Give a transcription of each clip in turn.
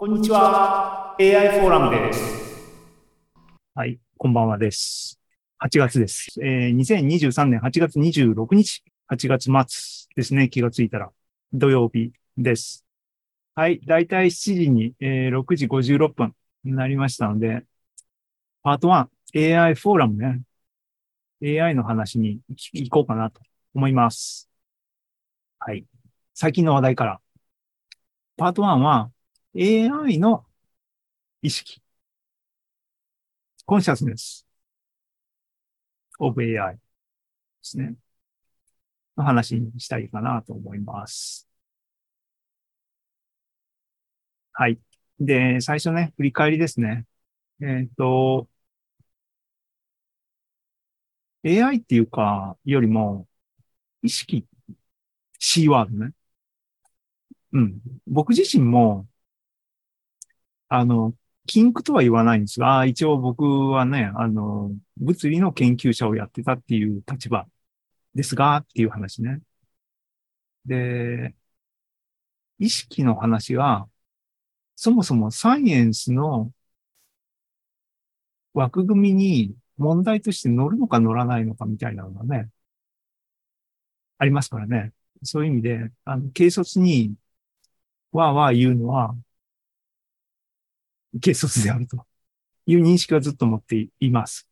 こんにちは。AI フォーラムです。はい、こんばんはです。8月です。えー、2023年8月26日、8月末ですね、気がついたら。土曜日です。はい、だいたい7時に、えー6時56分になりましたので、パート1、AI フォーラムね。AI の話に行こうかなと思います。はい。最近の話題から。パート1は AI の意識。コンシャスネス of AI ですね。の話にしたいかなと思います。はい。で、最初ね、振り返りですね。えっ、と、AI っていうか、よりも、意識、C ワードね。うん。僕自身も、あの、禁句とは言わないんですが、一応僕はね、あの、物理の研究者をやってたっていう立場ですが、っていう話ね。で、意識の話は、そもそもサイエンスの枠組みに問題として乗るのか乗らないのかみたいなのがね、ありますからね。そういう意味で、あの、軽率にわーわー言うのは、軽率であるという認識はずっと持っています。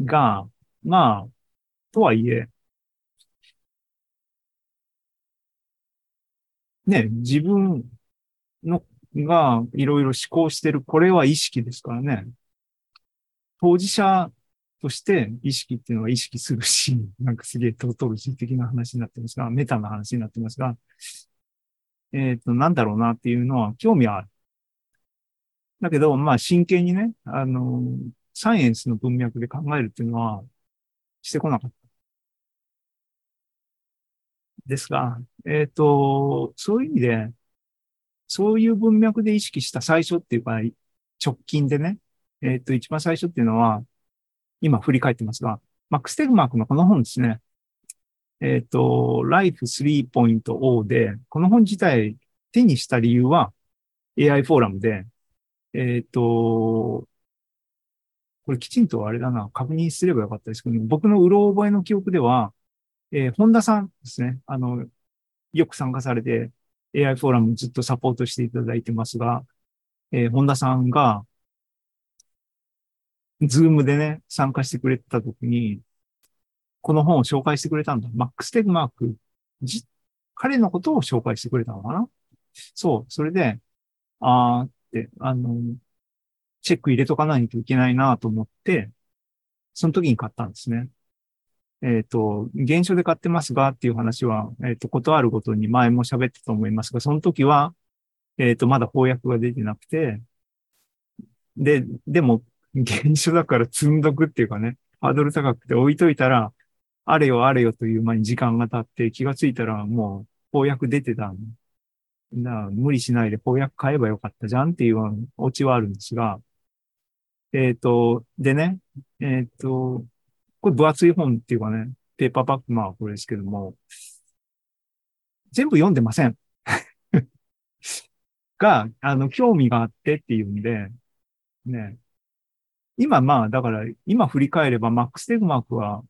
が、まあ、とはいえ、ね、自分のがいろいろ思考してる、これは意識ですからね。当事者として意識っていうのは意識するし、なんかすげえトートロジー的な話になってますが、メタな話になってますが、えっ、と、なんだろうなっていうのは興味はある。だけど、まあ真剣にね、あの、サイエンスの文脈で考えるっていうのはしてこなかった。ですが、えっ、と、そういう意味で、そういう文脈で意識した最初っていうか、直近でね、えっ、と、一番最初っていうのは、今振り返ってますが、マックス・テグマークのこの本ですね。えっ、と、Life 3.0で、この本自体手にした理由は AI フォーラムで、えっ、と、これきちんとあれだな、確認すればよかったですけど、僕のうろ覚えの記憶では、えー本田さんですね。あの、よく参加されて AI フォーラムずっとサポートしていただいてますが、えー本田さんが、ズームでね、参加してくれたときに、この本を紹介してくれたんだ。マックス・テグマーク、彼のことを紹介してくれたのかなそう、それで、あーって、あの、チェック入れとかないといけないなと思って、その時に買ったんですね。えっ、と、原書で買ってますがっていう話は、えっ、と、ことあるごとに前も喋ったと思いますが、その時は、えっ、と、まだ翻訳が出てなくて、で、でも、原書だから 積んどくっていうかね、ハードル高くて置いといたら、あれよあれよという間に時間が経って気がついたらもう翻訳出てたんだから無理しないで翻訳買えばよかったじゃんっていうオチはあるんですが、えっ、と、でね、えっ、と、これ分厚い本っていうかね、ペーパーバッグ、まあこれですけども、全部読んでません。が、あの、興味があってっていうんで、ね。今まあ、だから、今振り返れば、マックス・テグマークは、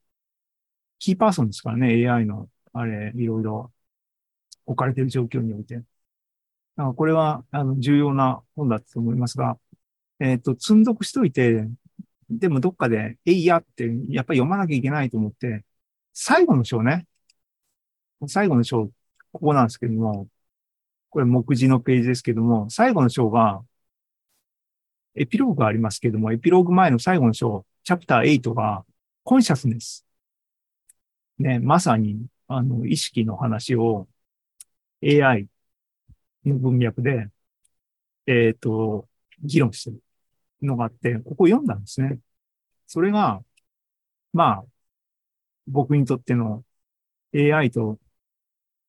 キーパーソンですからね、AI の、あれ、いろいろ置かれてる状況において。だかこれは、あの、重要な本だと思いますが、えっ、と、積んどくしといて、でもどっかで、えいやって、やっぱり読まなきゃいけないと思って、最後の章ね。最後の章、ここなんですけども、これ目次のページですけども、最後の章が、エピローグがありますけども、エピローグ前の最後の章、チャプター8が、コンシャスネス。ね、まさに、あの、意識の話を AI の文脈で、えっ、と、議論してるのがあって、ここ読んだんですね。それが、まあ、僕にとっての AI と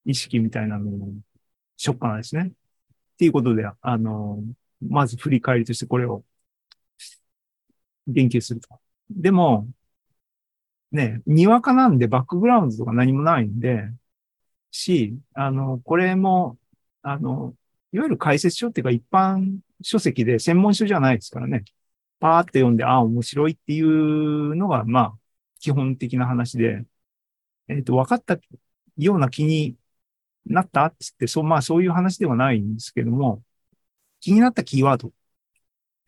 意識みたいなののショッカーですね。っていうことで、あの、まず振り返りとしてこれを言及すると。でも、ね、にわかなんでバックグラウンドとか何もないんで、し、あの、これも、あの、いわゆる解説書っていうか一般書籍で専門書じゃないですからね。パーって読んで、ああ、面白いっていうのが、まあ、基本的な話で、えっ、ー、と、分かったような気になったっつって、そう、まあそういう話ではないんですけども、気になったキーワード、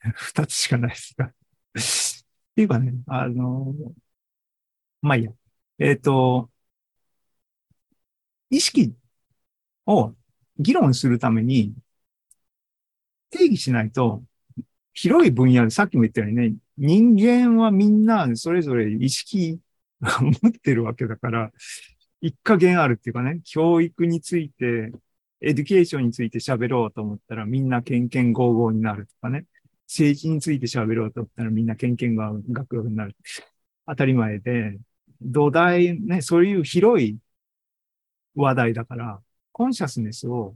二つしかないですがっていうかね、あの、まあいいや。えっ、ー、と、意識を議論するために定義しないと、広い分野でさっきも言ったようにね、人間はみんなそれぞれ意識 を持ってるわけだから、一家言あるっていうかね、教育について、 education について喋ろうと思ったらみんなケンケンゴーゴーになるとかね、政治について喋ろうと思ったらみんなケンケンが学学になる。当たり前で、土台、ね、そういう広い話題だから、 consciousness を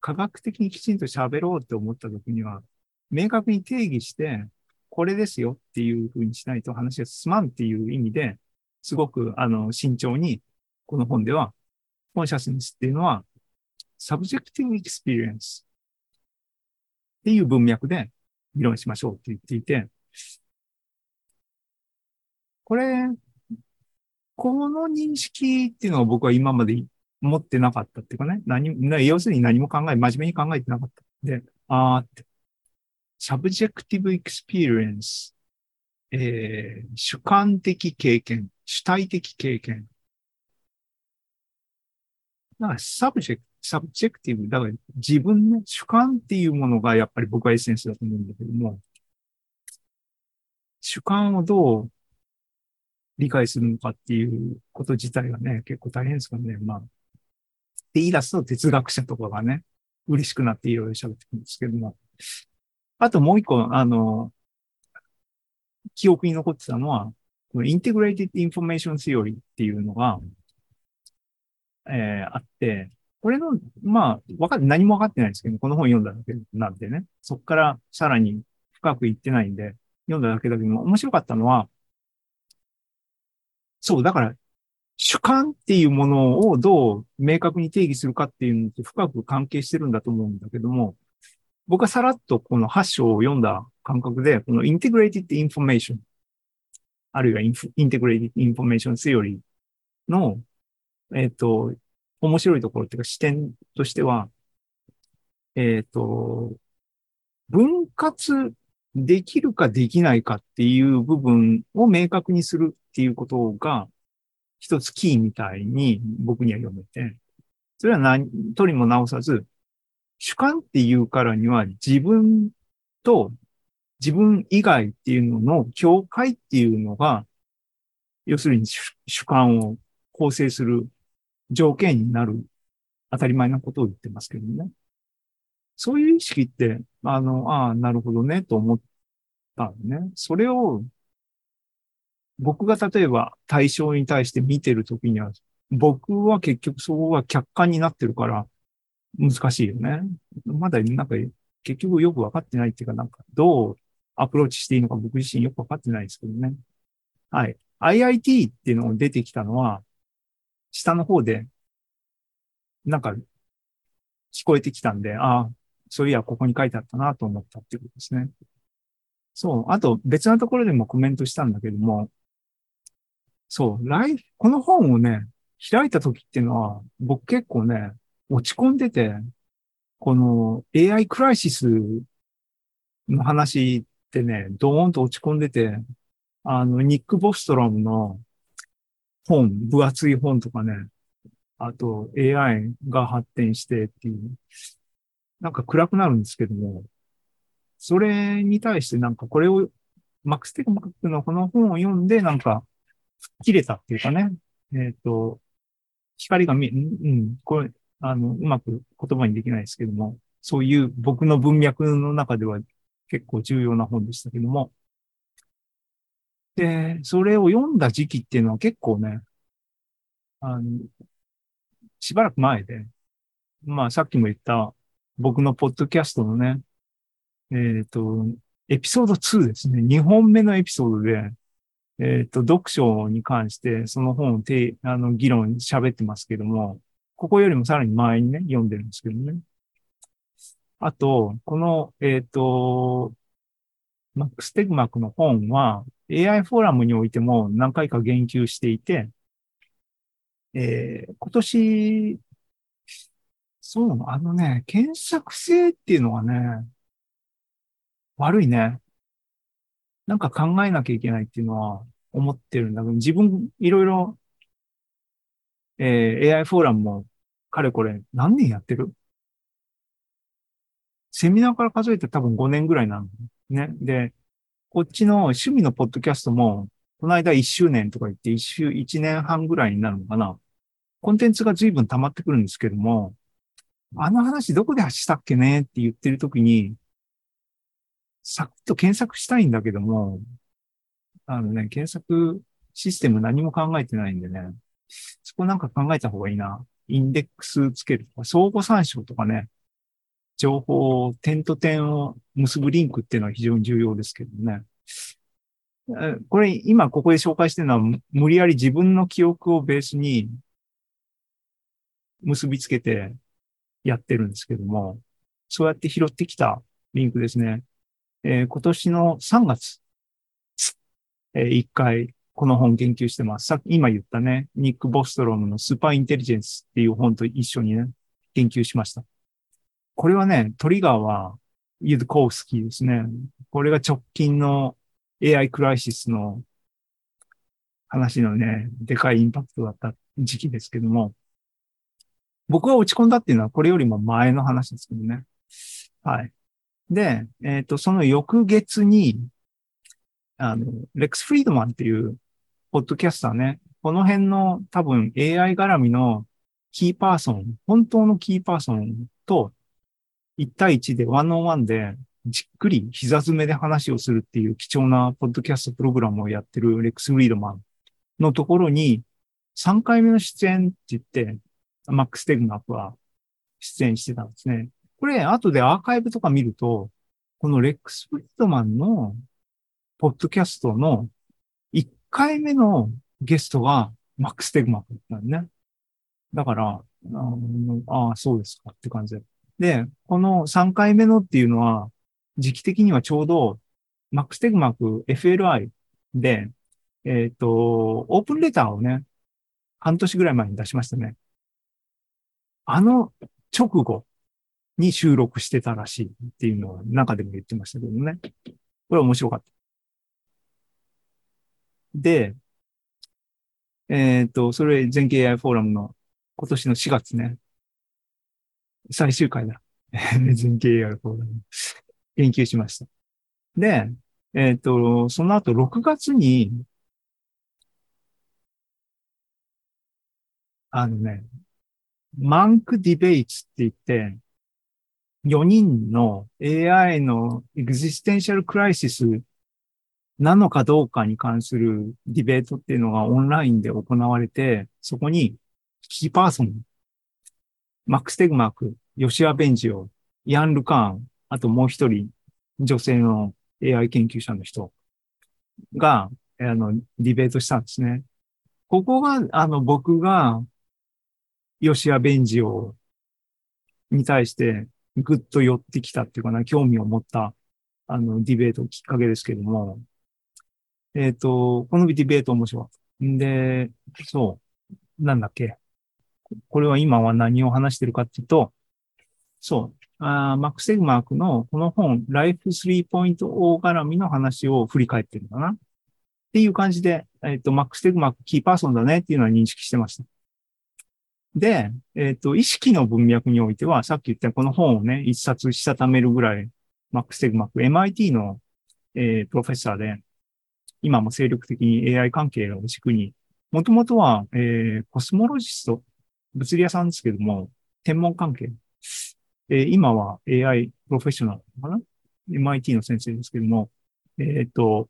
科学的にきちんと喋ろうって思った時には、明確に定義して、これですよっていうふうにしないと話が進まんっていう意味で、すごく、あの、慎重に、この本では、 consciousness っていうのは、 subjective experience っていう文脈で議論しましょうって言っていて、これ、この認識っていうのは僕は今まで持ってなかったっていうかね、何、要するに何も考え、真面目に考えてなかった。で、あーって、 subjective experience、えー、主観的経験、主体的経験。だから subject、subjective、だから自分の主観っていうものがやっぱり僕はエッセンスだと思うんだけども、主観をどう理解するのかっていうこと自体がね、結構大変ですからね。まあ、って言い出すと哲学者とかがね、嬉しくなっていろいろ喋ってくるんですけども。あともう一個、あの、記憶に残ってたのは、 integrated information theory っていうのが、えー、あって、これの、まあ、わか何もわかってないですけど、この本読んだだけなんでね、そこからさらに深く行ってないんで、読んだだけだけども、面白かったのは、そう、だから、主観っていうものをどう明確に定義するかっていうのって深く関係してるんだと思うんだけども、僕はさらっとこの8章を読んだ感覚で、この integrated information、あるいは integrated information theory の、えっ、ー、と、面白いところっていうか視点としては、えっ、ー、と、分割できるかできないかっていう部分を明確にするっていうことが、一つキーみたいに僕には読めて、それは何とりも直さず、主観っていうからには自分と自分以外っていうのの境界っていうのが、要するに主観を構成する条件になる当たり前なことを言ってますけどね。そういう意識って、あの、ああ、なるほどね、と思ったね。それを、僕が例えば対象に対して見てるときには、僕は結局そこが客観になってるから、難しいよね。まだなんか結局よくわかってないっていうか、なんかどうアプローチしていいのか僕自身よくわかってないですけどね。はい。IIT っていうのが出てきたのは、下の方で、なんか聞こえてきたんで、ああ、そういや、ここに書いてあったなと思ったっていうことですね。そう。あと別なところでもコメントしたんだけども、そう、ライフ、この本をね、開いた時っていうのは、僕結構ね、落ち込んでて、この AI クライシスの話ってね、ドーンと落ち込んでて、あの、ニック・ボストロムの本、分厚い本とかね、あと AI が発展してっていう、なんか暗くなるんですけども、それに対してなんかこれを、マックス・テクマックのこの本を読んでなんか、切れたっていうかね、えっ、ー、と、光が見え、うん、これ、あの、うまく言葉にできないですけども、そういう僕の文脈の中では結構重要な本でしたけども、で、それを読んだ時期っていうのは結構ね、あの、しばらく前で、まあさっきも言った僕のポッドキャストのね、えっ、ー、と、エピソード2ですね。2本目のエピソードで、えっ、ー、と、読書に関してその本をてあの議論喋ってますけども、ここよりもさらに前にね、読んでるんですけどね。あと、この、えっ、と、マックス・テグマックの本は AI フォーラムにおいても何回か言及していて、えー今年、そう、あのね、検索性っていうのがね、悪いね。なんか考えなきゃいけないっていうのは思ってるんだけど、自分いろいろ、えー AI フォーラムもかれこれ何年やってる？セミナーから数えて多分5年ぐらいなのね。で、こっちの趣味のポッドキャストも、この間1周年とか言って1周、1年半ぐらいになるのかな。コンテンツが随分溜まってくるんですけども、あの話どこでしたっけねって言ってるときに、サクッと検索したいんだけども、あのね、検索システム何も考えてないんでね、そこなんか考えた方がいいな。インデックスつけるとか、相互参照とかね、情報を点と点を結ぶリンクっていうのは非常に重要ですけどね。これ今ここで紹介してるのは無理やり自分の記憶をベースに結びつけてやってるんですけども、そうやって拾ってきたリンクですね。えー今年の3月、えー一回この本研究してます。さっき今言ったね、ニック・ボストロムのスーパーインテリジェンスっていう本と一緒にね、研究しました。これはね、トリガーはユドコウスキーですね。これが直近の AI クライシスの話のね、でかいインパクトだった時期ですけども、僕が落ち込んだっていうのはこれよりも前の話ですけどね。はい。で、えっ、と、その翌月に、あの、レックス・フリードマンっていう、ポッドキャスターね、この辺の多分 AI 絡みのキーパーソン、本当のキーパーソンと1対1でワンオンワンでじっくり膝詰めで話をするっていう貴重なポッドキャストプログラムをやってるレックス・フリードマンのところに3回目の出演って言って、マックス・テグナップは出演してたんですね。これ、後でアーカイブとか見ると、このレックス・フリードマンのポッドキャストの1回目のゲストがマックス・テグマップだったね。だから、ああ、そうですかって感じで。で、この3回目のっていうのは、時期的にはちょうど、マックス・テグマック FLI で、えっ、と、オープンレターをね、半年ぐらい前に出しましたね。あの直後に収録してたらしいっていうのを中でも言ってましたけどね。これ面白かった。で、えっ、と、それ全景 AI フォーラムの今年の4月ね。最終回だ。全景 AI フォーラム。研究しました。で、えっ、と、その後6月に、あのね、 Munk Debates って言って、4人の AI の existential crisis なのかどうかに関するディベートっていうのがオンラインで行われて、そこにキーパーソン、マックス・テグマーク、ヨシア・ベンジオ、イアン・ルカーン、あともう一人、女性の AI 研究者の人が、あの、ディベートしたんですね。ここが、あの、僕が、ヨシア・ベンジオに対して、ぐっと寄ってきたっていうかな、興味を持った、あの、ディベートきっかけですけども、えっ、と、このディベート面白かった。んで、そう、なんだっけ。これは今は何を話してるかっていうと、そう、あマックス・テグマークのこの本、Life 3.0絡みの話を振り返ってるのかなっていう感じで、えっ、と、マックス・テグマークキーパーソンだねっていうのは認識してました。で、えっ、と、意識の文脈においては、さっき言ったこの本をね、一冊したためるぐらい、マックス・テグマーク、MIT の、えープロフェッサーで、今も精力的に AI 関係を軸に、もともとは、えーコスモロジスト、物理屋さんですけども、天文関係。えー今は AI プロフェッショナルかな ?MIT の先生ですけども、えっ、と、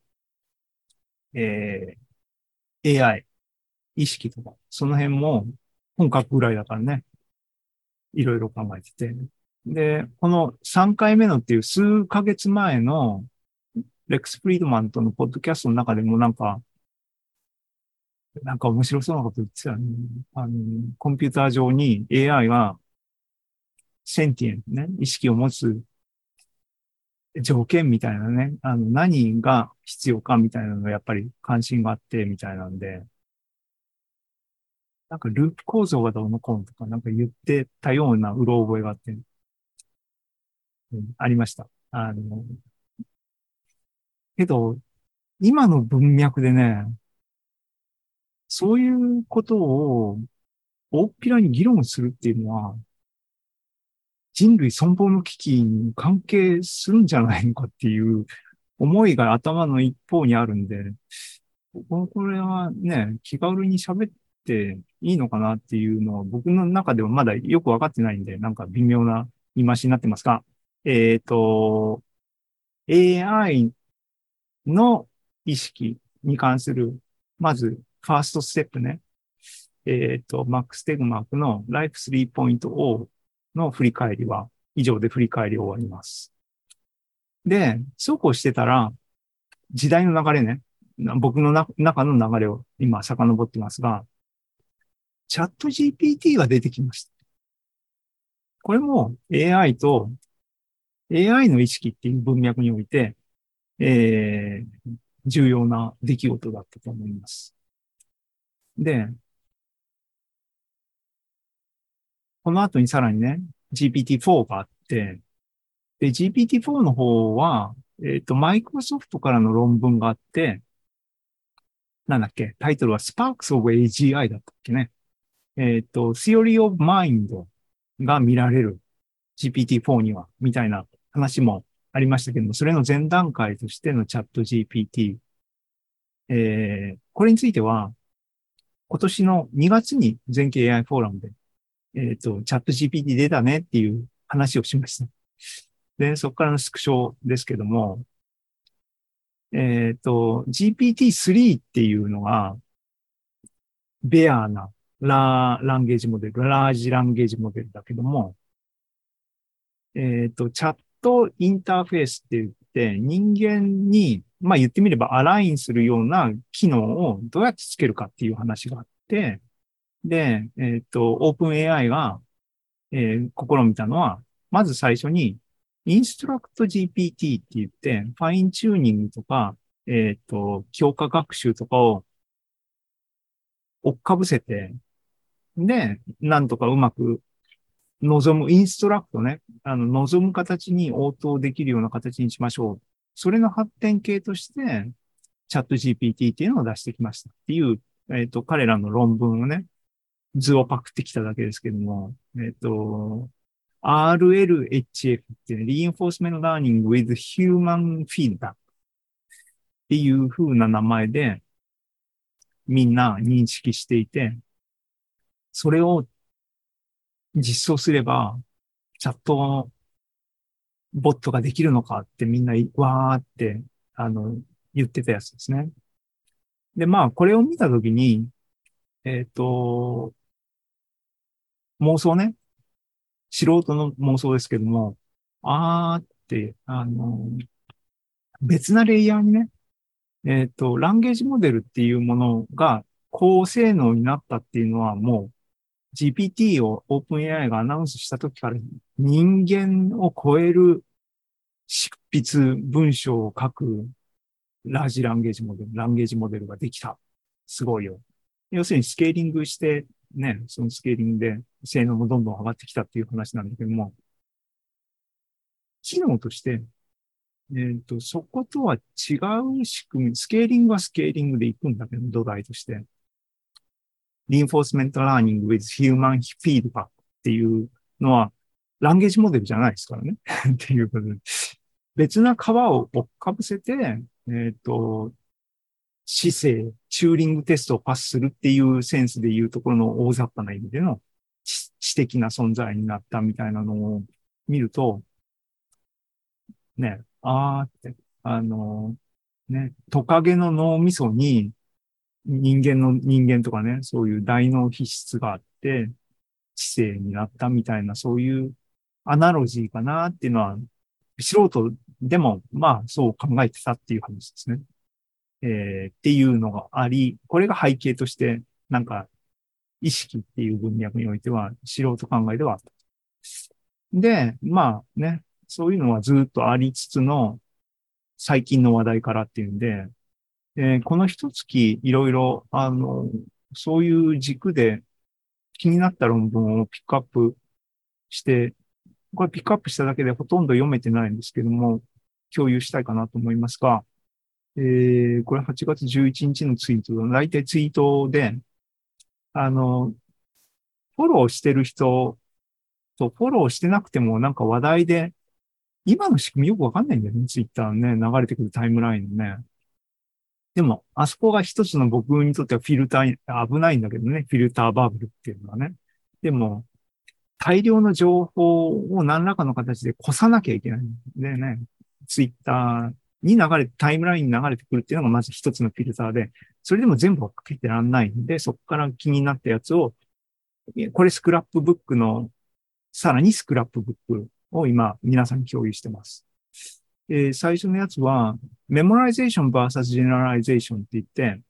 えー AI、意識とか、その辺も本格ぐらいだからね、いろいろ考えてて。で、この3回目のっていう数ヶ月前のレックス・フリードマンとのポッドキャストの中でもなんか、なんか面白そうなこと言ってたね。あの、コンピューター上に AI がセンティエンね、意識を持つ条件みたいなね、あの、何が必要かみたいなのがやっぱり関心があってみたいなんで、なんかループ構造がどうのこうのとかなんか言ってたようなうろ覚えがあって、うん、ありました。あの、けど、今の文脈でね、そういうことを大っぴらに議論するっていうのは、人類存亡の危機に関係するんじゃないのかっていう思いが頭の一方にあるんで、これはね、気軽に喋っていいのかなっていうのは僕の中ではまだよくわかってないんで、なんか微妙な言い回しになってますが、えっ、ー、と、AI の意識に関する、まず、ファーストステップね。えっ、ー、と、マックス・テグマークの Life 3.0の振り返りは、以上で振り返り終わります。で、そうこうしてたら、時代の流れね、僕の中の流れを今遡ってますが、チャット GPT が出てきました。これも AI と AI の意識っていう文脈において、えー、重要な出来事だったと思います。で、この後にさらにね、GPT-4 があって、で、GPT-4 の方は、えっ、ー、と、マイクロソフトからの論文があって、なんだっけ、タイトルは Sparks of AGI だったっけね。えっ、ー、と、Theory of Mind が見られる GPT-4 には、みたいな話もありましたけども、それの前段階としてのチャット GPT。えー、これについては、今年の2月に全景 AI フォーラムで、えっ、ー、と、チャット GPT 出たねっていう話をしました。で、そこからのスクショですけども、えっ、ー、と、GPT-3 っていうのが、ベアなラーランゲージモデル、ラージランゲージモデルだけども、えっ、ー、と、チャットインターフェースって言って、人間に、まあ言ってみればアラインするような機能をどうやってつけるかっていう話があって、で、えっ、ー、と、オープン AI が、えー、試みたのは、まず最初に、インストラクト GPT って言って、ファインチューニングとか、えっ、ー、と、強化学習とかを追っかぶせて、で、なんとかうまく望む、インストラクトね、あの、望む形に応答できるような形にしましょう。それの発展系として、チャット GPT っていうのを出してきましたっていう、えっ、ー、と、彼らの論文をね、図をパクってきただけですけども、えっ、ー、と、RLHF っていう、Reinforcement Learning with Human Feedback っていう風な名前でみんな認識していて、それを実装すれば、チャットボットができるのかってみんなわーって、あの、言ってたやつですね。で、まあ、これを見たときに、えっ、ー、と、妄想ね。素人の妄想ですけども、あーって、あの、別なレイヤーにね、えっ、ー、と、ランゲージモデルっていうものが高性能になったっていうのはもう GPT を OpenAI がアナウンスした時から人間を超える執筆文章を書くラージランゲージモデル、ランゲージモデルができた。すごいよ。要するにスケーリングして、ね、そのスケーリングで性能もどんどん上がってきたっていう話なんだけども、機能として、えっ、ー、と、そことは違う仕組み、スケーリングはスケーリングで行くんだけど、土台として。Reinforcement learning with human feedback っていうのは、ランゲージモデルじゃないですからね。っていうことで。別な皮を追っかぶせて、えっ、ー、と、姿勢、チューリングテストをパスするっていうセンスでいうところの大雑把な意味での知的な存在になったみたいなのを見ると、ね、あーって、あの、ね、トカゲの脳みそに人間の人間とかね、そういう大脳皮質があって、知性になったみたいな、そういうアナロジーかなっていうのは、素人でも、まあ、そう考えてたっていう話ですね。えー、っていうのがあり、これが背景として、なんか、意識っていう文脈においては、素人考えではあった。で、まあね、そういうのはずっとありつつの最近の話題からっていうんで、えーこの一月いろいろ、あの、そういう軸で気になった論文をピックアップして、これピックアップしただけでほとんど読めてないんですけども、共有したいかなと思いますが、えー、これ8月11日のツイートだ。大体ツイートで、あの、フォローしてる人とフォローしてなくてもなんか話題で、今の仕組みよくわかんないんだよね、ツイッターね、流れてくるタイムラインのね。でも、あそこが一つの僕にとってはフィルター、危ないんだけどね、フィルターバブルっていうのはね。でも、大量の情報を何らかの形で越さなきゃいけないんでね、ツイッターに流れて、タイムラインに流れてくるっていうのがまず一つのフィルターで、それでも全部追っかけてらんないんで、そこから気になったやつを、これスクラップブックの、さらにスクラップブックを今皆さんに共有してます。えー最初のやつは、メモライゼーション vs ジェネラリゼーションって言って、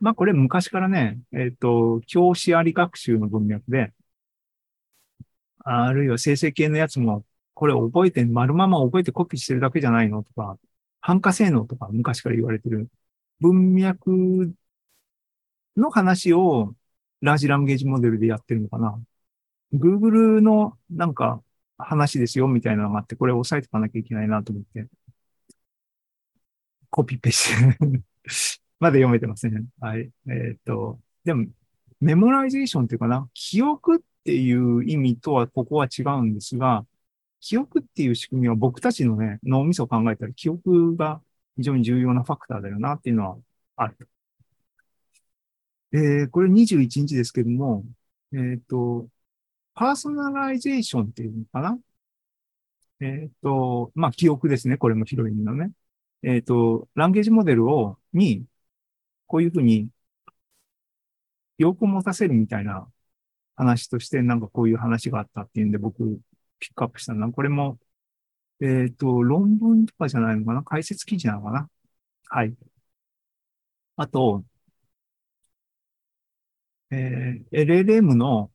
まあこれ昔からね、えっ、と、教師あり学習の文脈で、あるいは生成系のやつも、これ覚えて、丸まま覚えてコピーしてるだけじゃないのとか、反化性能とか昔から言われてる文脈の話をラージランゲージモデルでやってるのかな。Google のなんか話ですよみたいなのがあって、これ押さえておかなきゃいけないなと思って、コピペして まだ読めてません。はい。えっ、と、でも、メモライゼーションっていうかな、記憶っていう意味とはここは違うんですが、記憶っていう仕組みは僕たちのね、脳みそを考えたら記憶が非常に重要なファクターだよなっていうのはある。えーこれ21日ですけども、えっ、と、 personalization っていうのかな？えっ、と、まあ、記憶ですね。これも広い意味のね。えっ、と、 language model を、に、こういうふうに、記憶を持たせるみたいな話として、なんかこういう話があったっていうんで、僕、ピックアップしたな。これも、えっ、と、論文とかじゃないのかな？解説記事なのかな？はい。あと、えー LLM の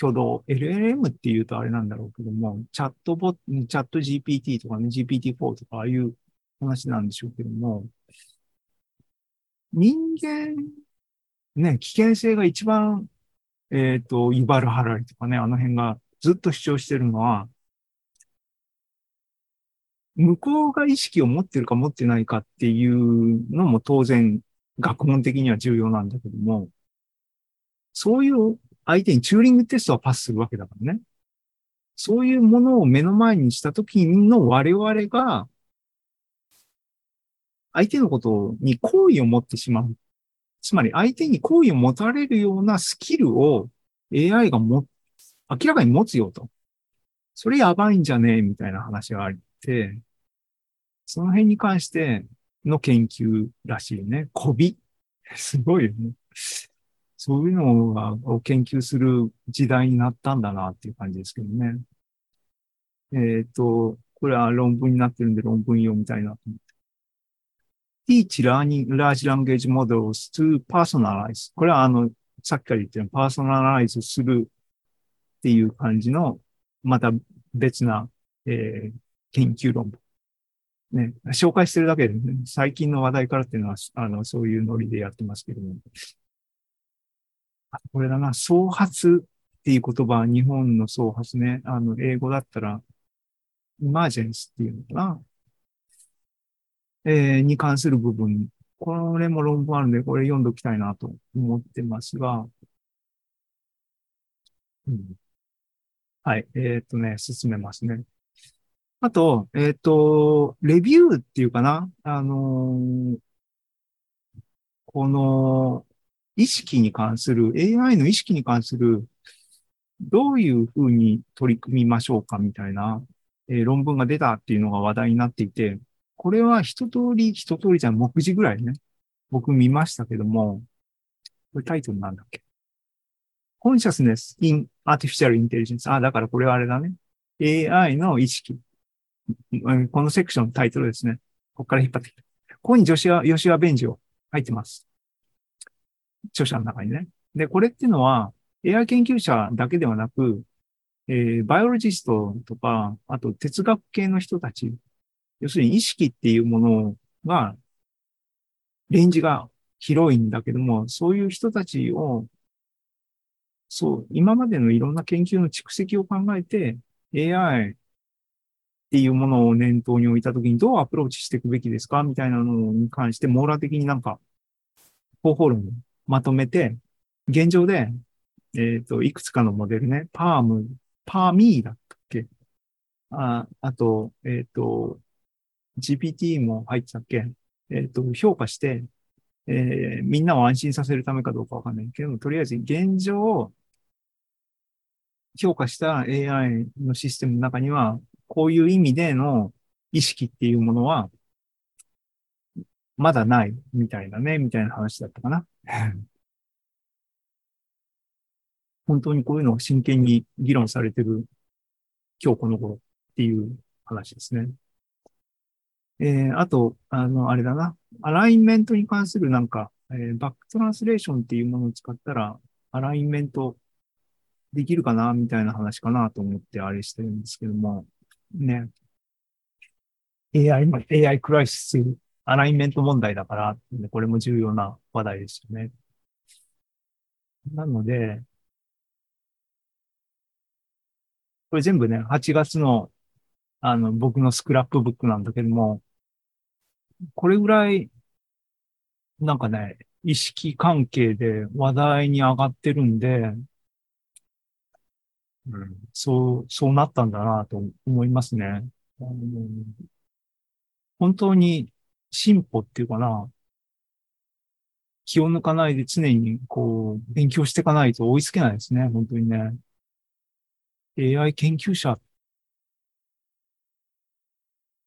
挙動、LLM っていうとあれなんだろうけども、チャットボチャット GPT とかね、GPT-4 とかああいう話なんでしょうけども、人間、ね、危険性が一番、えっ、と、イバルハラリとかね、あの辺がずっと主張してるのは、向こうが意識を持ってるか持ってないかっていうのも当然学問的には重要なんだけども、そういう相手にチューリングテストはパスするわけだからね。そういうものを目の前にしたときの我々が、相手のことに好意を持ってしまう。つまり相手に好意を持たれるようなスキルを AI がも、明らかに持つよと。それやばいんじゃねえみたいな話があって、その辺に関しての研究らしいね。こび。すごいよね。そういうのを研究する時代になったんだなっていう感じですけどね。えっ、と、これは論文になってるんで論文読みたいなと思って。Teach learning large language models to personalize. これはあの、さっきから言ってるパーソナライズするっていう感じの、また別な、えー研究論文。ね、紹介してるだけで、ね、最近の話題からっていうのは、あの、そういうノリでやってますけども。これだな、創発っていう言葉日本の創発ね。あの、英語だったら、イマージェンスっていうのかな。えーに関する部分。これも論文あるんで、これ読んでおきたいなと思ってますが。うんはい。えーっとね、進めますね。あと、えーっと、レビューっていうかな。あのーこの、意識に関する、AI の意識に関する、どういうふうに取り組みましょうかみたいな、えー論文が出たっていうのが話題になっていて、これは一通り、一通りじゃん目次ぐらいね。僕見ましたけども、これタイトルなんだっけ？Consciousness in Artificial Intelligence。あ、だからこれはあれだね。AI の意識。このセクションのタイトルですね。ここから引っ張ってきた。ここに吉川、吉川弁治を入ってます。著者の中にね。で、これっていうのは、AI 研究者だけではなく、えーバイオロジストとか、あと哲学系の人たち、要するに意識っていうものが、レンジが広いんだけども、そういう人たちを、そう、今までのいろんな研究の蓄積を考えて、AI っていうものを念頭に置いたときにどうアプローチしていくべきですか？みたいなのに関して網羅的になんか方法論まとめて、現状で、えっ、と、いくつかのモデルね、パーム、パーミーだったっけ？あ、あと、えっ、と、GPT も入ってたっけ？えっ、と、評価して、えーみんなを安心させるためかどうかわかんないけど、とりあえず現状を、評価した AI のシステムの中には、こういう意味での意識っていうものは、まだないみたいだね、みたいな話だったかな。本当にこういうのが真剣に議論されてる今日この頃っていう話ですね。えー、あと、あの、あれだな。アラインメントに関するなんか、えーバックトランスレーションっていうものを使ったら、アラインメントできるかなみたいな話かなと思ってあれしてるんですけども、ね。AI、AI クライシス、アライメント問題だから、これも重要な話題ですよね。なので、これ全部ね、8月の、あの、僕のスクラップブックなんだけども、これぐらい、なんかね、意識関係で話題に上がってるんで、うん、そう、そうなったんだなと思いますね。本当に進歩っていうかな、気を抜かないで常にこう、勉強していかないと追いつけないですね、本当にね。AI 研究者、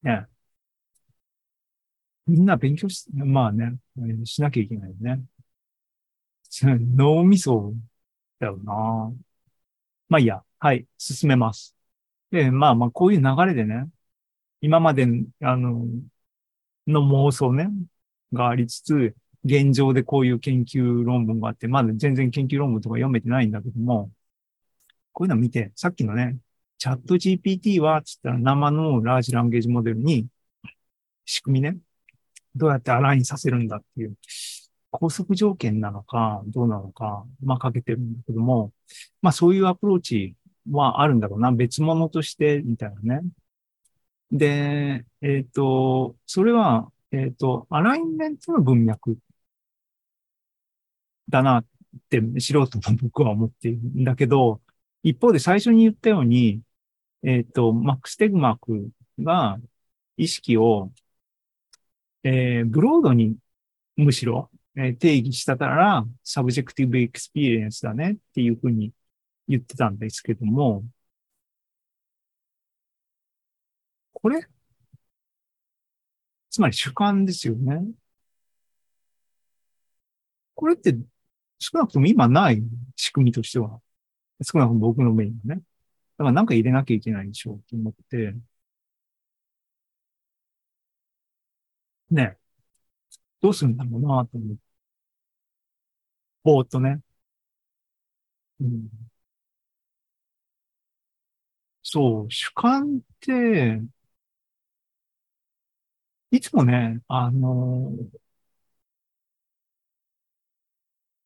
ね。みんな勉強し、まあね、しなきゃいけないよね。脳みそだよな。まあいいや。はい。進めます。で、まあまあ、こういう流れでね、今まで、あの、の妄想ね、がありつつ、現状でこういう研究論文があって、まだ全然研究論文とか読めてないんだけども、こういうの見て、さっきのね、チャット GPT は、つったら生のラージランゲージモデルに、仕組みね、どうやってアラインさせるんだっていう、拘束条件なのか、どうなのか、まあかけてるんだけども、まあそういうアプローチはあるんだろうな、別物として、みたいなね。で、えっ、と、それは、えっ、と、アラインメントの文脈だなって素人の僕は思っているんだけど、一方で最初に言ったように、えっ、と、マックス・テグマークが意識を、えー broad にむしろ、えー定義したから、 subjective experience だねっていうふうに言ってたんですけども、これ？つまり主観ですよね。これって少なくとも今ない仕組みとしては、少なくとも僕の目にはね。だからなんか入れなきゃいけないでしょうと思って、ね、どうするんだろうなと思って。ぼーっとね。うん、そう、主観って、いつもね、あの、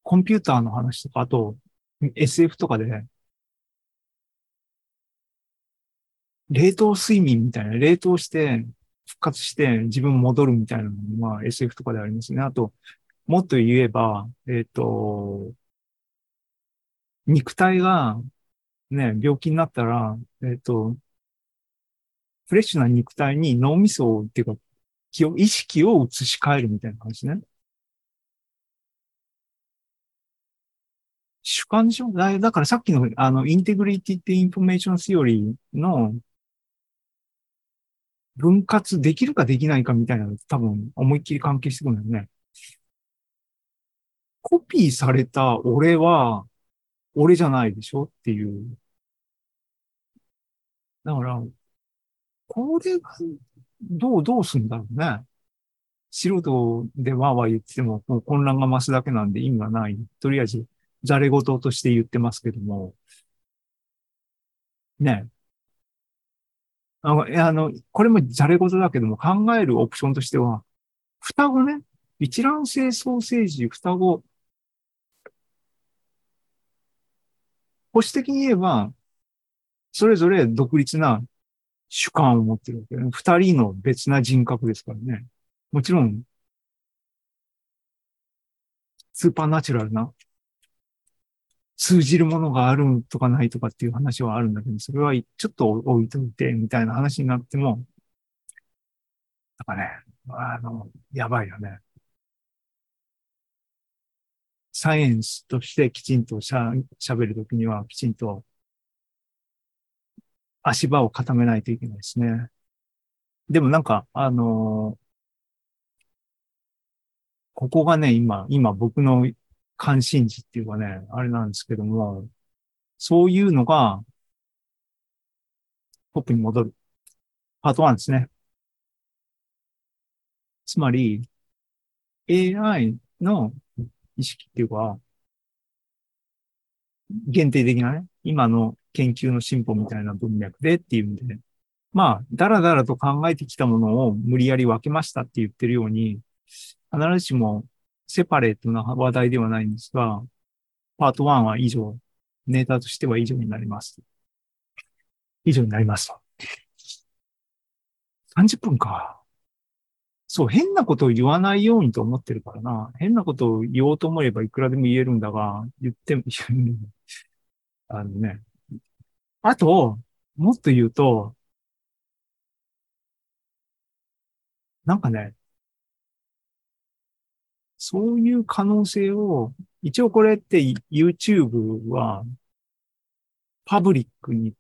コンピューターの話とか、あと、SF とかで、冷凍睡眠みたいな、冷凍して、復活して自分戻るみたいなのが SF とかでありますね。あと、もっと言えば、えっ、と、肉体がね、病気になったら、えっ、と、フレッシュな肉体に脳みそを、っていうか、気を、意識を移し替えるみたいな感じね。主観でしょだだからさっきの、あの、 Integrated Information Theory の分割できるかできないかみたいなの多分思いっきり関係してくるんだよね。コピーされた俺は、俺じゃないでしょっていう。だから、これが、どう、どうすんだろうね。素人でわーわー言っても、もう混乱が増すだけなんで意味がない。とりあえず、ざれ言として言ってますけども、ね。あの、あの、これもざれ言だけども考えるオプションとしては、双子ね、一卵性ソーセージ、双子。保守的に言えば、それぞれ独立な主観を持ってるわけね。二人の別な人格ですからね。もちろん、スーパーナチュラルな、通じるものがあるとかないとかっていう話はあるんだけど、それはちょっと置いといて、みたいな話になっても、なんかね、あの、やばいよね。サイエンスとしてきちんとしゃ、喋るときにはきちんと足場を固めないといけないですね。でもなんか、あのここがね、今、今僕の関心事っていうかね、あれなんですけども、そういうのが、トップに戻る。パート1ですね。つまり、AI の意識っていうか、限定的なね、今の研究の進歩みたいな文脈でっていうんで、まあ、だらだらと考えてきたものを無理やり分けましたって言ってるように、必ずしもセパレートな話題ではないんですが、パート1は以上、ネタとしては以上になります。以上になります。30分か。そう、変なことを言わないようにと思ってるからな。変なことを言おうと思えばいくらでも言えるんだが、言っても、あのね。あと、もっと言うと、なんかね、そういう可能性を、一応これって YouTube はパブリックに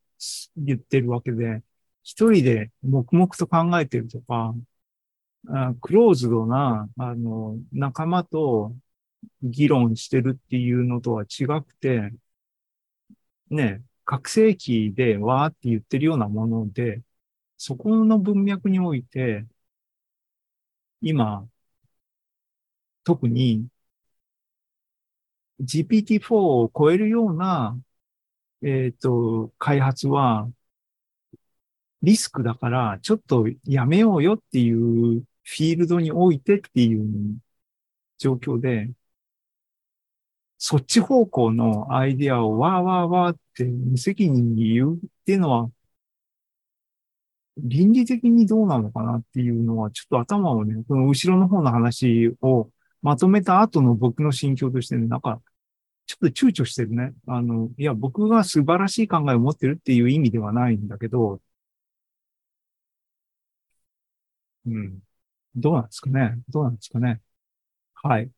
言ってるわけで、一人で黙々と考えてるとか、あクローズドな、あの、仲間と議論してるっていうのとは違くて、ね、覚醒器でわーって言ってるようなもので、そこの文脈において、今、特に GPT-4 を超えるような、えっ、ー、と、開発は、リスクだから、ちょっとやめようよっていうフィールドにおいてっていう状況で、そっち方向のアイディアをわーわーわーって無責任に言うっていうのは、倫理的にどうなのかなっていうのは、ちょっと頭をね、この後ろの方の話をまとめた後の僕の心境としてね、なんか、ちょっと躊躇してるね。あの、いや、僕が素晴らしい考えを持ってるっていう意味ではないんだけど、うん。どうなんですかねどうなんですかねはい。